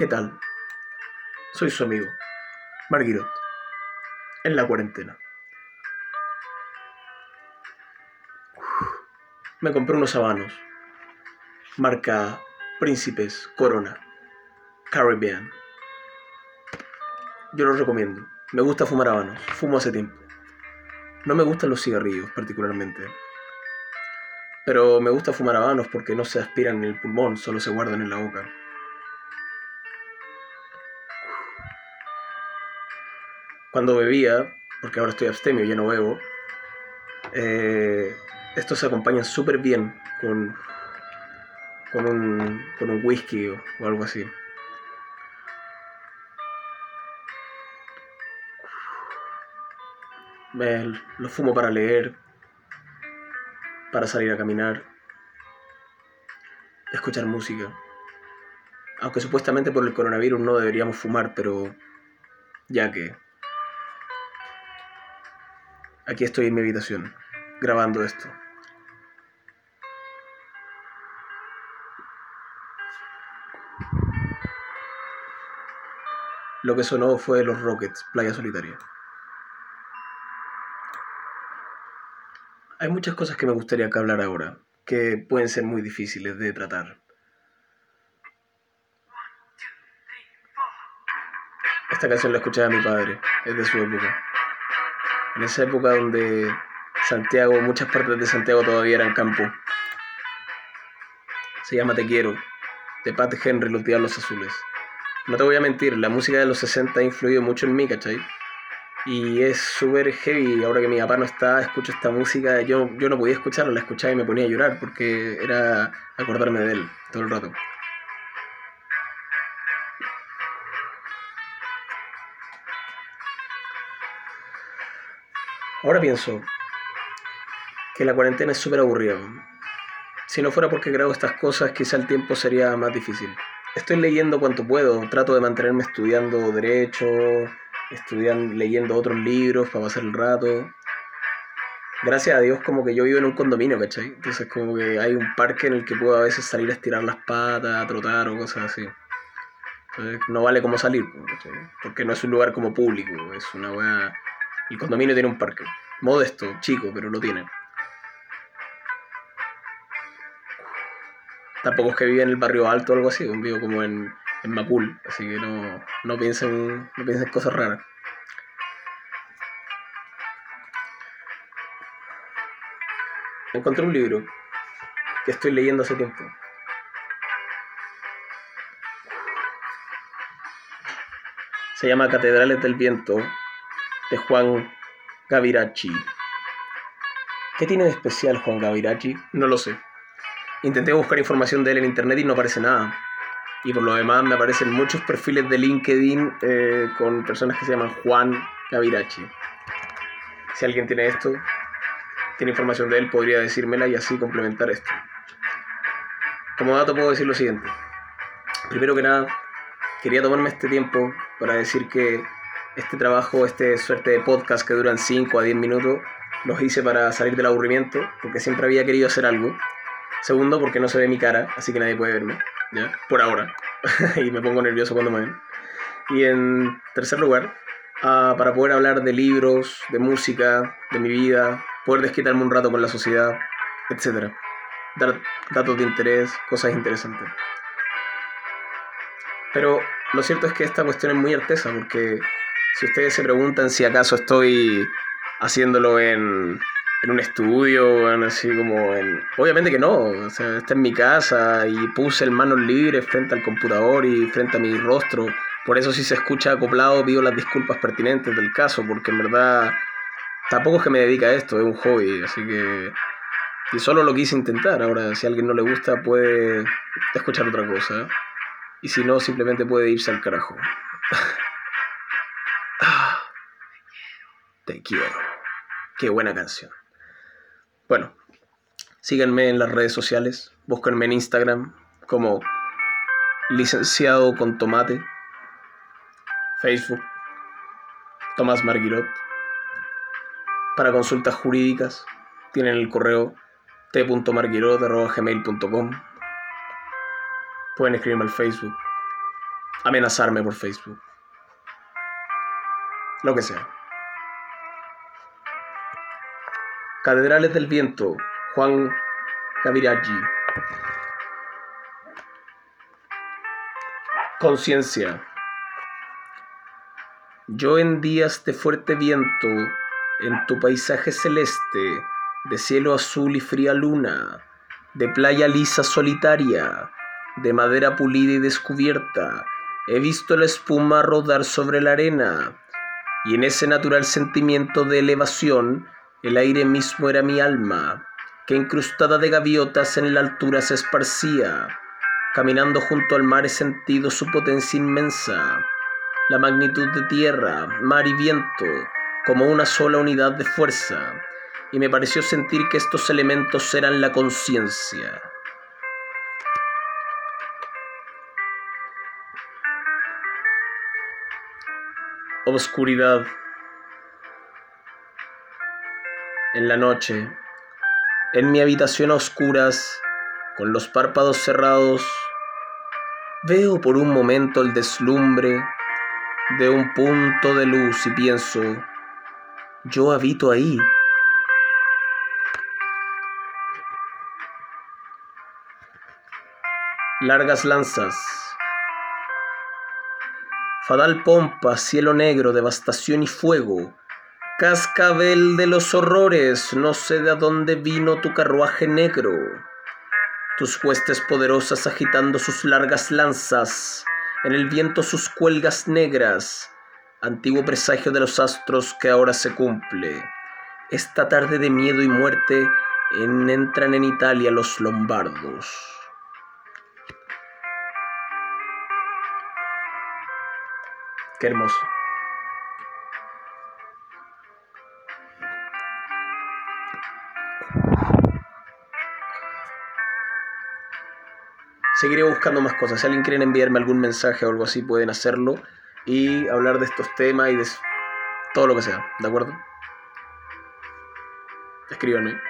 ¿Qué tal? Soy su amigo, Marguerite, en la cuarentena. Me compré unos habanos, marca Príncipes Corona, Caribbean. Yo los recomiendo. Me gusta fumar habanos, fumo hace tiempo. No me gustan los cigarrillos particularmente. Pero me gusta fumar habanos porque no se aspiran en el pulmón, solo se guardan en la boca. Cuando bebía, porque ahora estoy abstemio, ya no bebo, eh, estos se acompañan súper bien con, con, un, con un whisky o, o algo así. Me, lo fumo para leer, para salir a caminar, escuchar música. Aunque supuestamente por el coronavirus no deberíamos fumar, pero ya que aquí estoy en mi habitación grabando esto. Lo que sonó fue los Rockets, Playa Solitaria. Hay muchas cosas que me gustaría que hablar ahora, que pueden ser muy difíciles de tratar. Esta canción la escuchaba mi padre, es de su época. En esa época donde Santiago, muchas partes de Santiago todavía eran campo. Se llama Te Quiero, de Pat Henry, Los Diablos Azules. No te voy a mentir, la música de los 60 ha influido mucho en mí, ¿cachai? Y es súper heavy. Ahora que mi papá no está, escucho esta música. Yo, yo no podía escucharla, la escuchaba y me ponía a llorar porque era acordarme de él todo el rato. Ahora pienso que la cuarentena es súper aburrida. Si no fuera porque grabo estas cosas, quizá el tiempo sería más difícil. Estoy leyendo cuanto puedo, trato de mantenerme estudiando derecho, estudiando, leyendo otros libros para pasar el rato. Gracias a Dios como que yo vivo en un condominio, ¿cachai? Entonces como que hay un parque en el que puedo a veces salir a estirar las patas, a trotar o cosas así. Entonces no vale como salir, ¿cachai? Porque no es un lugar como público, es una weá... El condominio tiene un parque. Modesto, chico, pero lo tiene. Tampoco es que vive en el barrio alto o algo así, vivo como en, en Macul, así que no, no, piensen, no piensen cosas raras. Encontré un libro que estoy leyendo hace tiempo. Se llama Catedrales del Viento de Juan Gavirachi. ¿Qué tiene de especial Juan Gavirachi? No lo sé. Intenté buscar información de él en internet y no aparece nada. Y por lo demás me aparecen muchos perfiles de LinkedIn eh, con personas que se llaman Juan Gavirachi. Si alguien tiene esto, tiene información de él, podría decírmela y así complementar esto. Como dato puedo decir lo siguiente. Primero que nada, quería tomarme este tiempo para decir que este trabajo, este suerte de podcast que duran 5 a 10 minutos, los hice para salir del aburrimiento, porque siempre había querido hacer algo. Segundo, porque no se ve mi cara, así que nadie puede verme, ¿ya? Por ahora. y me pongo nervioso cuando me ven. Y en tercer lugar, uh, para poder hablar de libros, de música, de mi vida, poder desquitarme un rato con la sociedad, etc. Dar datos de interés, cosas interesantes. Pero lo cierto es que esta cuestión es muy artesa, porque si ustedes se preguntan si acaso estoy haciéndolo en, en un estudio, así como en... Obviamente que no, o sea, está en mi casa y puse el manos libres frente al computador y frente a mi rostro. Por eso si se escucha acoplado pido las disculpas pertinentes del caso, porque en verdad tampoco es que me dedica a esto, es un hobby, así que... Y solo lo quise intentar, ahora si a alguien no le gusta puede escuchar otra cosa. Y si no, simplemente puede irse al carajo. quiero. Qué buena canción. Bueno, síganme en las redes sociales, búsquenme en Instagram como licenciado con tomate, Facebook, Tomás Marguirot. Para consultas jurídicas tienen el correo t.marguirot.gmail.com Pueden escribirme al Facebook amenazarme por Facebook. Lo que sea. Catedrales del Viento, Juan Caviraggi. Conciencia. Yo en días de fuerte viento, en tu paisaje celeste, de cielo azul y fría luna, de playa lisa solitaria, de madera pulida y descubierta, he visto la espuma rodar sobre la arena, y en ese natural sentimiento de elevación, el aire mismo era mi alma, que incrustada de gaviotas en la altura se esparcía. Caminando junto al mar he sentido su potencia inmensa, la magnitud de tierra, mar y viento, como una sola unidad de fuerza, y me pareció sentir que estos elementos eran la conciencia. Obscuridad. En la noche, en mi habitación a oscuras, con los párpados cerrados, veo por un momento el deslumbre de un punto de luz y pienso, yo habito ahí. Largas lanzas. Fadal pompa, cielo negro, devastación y fuego. Cascabel de los horrores, no sé de dónde vino tu carruaje negro. Tus huestes poderosas agitando sus largas lanzas, en el viento sus cuelgas negras, antiguo presagio de los astros que ahora se cumple. Esta tarde de miedo y muerte en, entran en Italia los lombardos. Qué hermoso. Seguiré buscando más cosas. Si alguien quiere enviarme algún mensaje o algo así, pueden hacerlo y hablar de estos temas y de todo lo que sea. ¿De acuerdo? Escríbanme.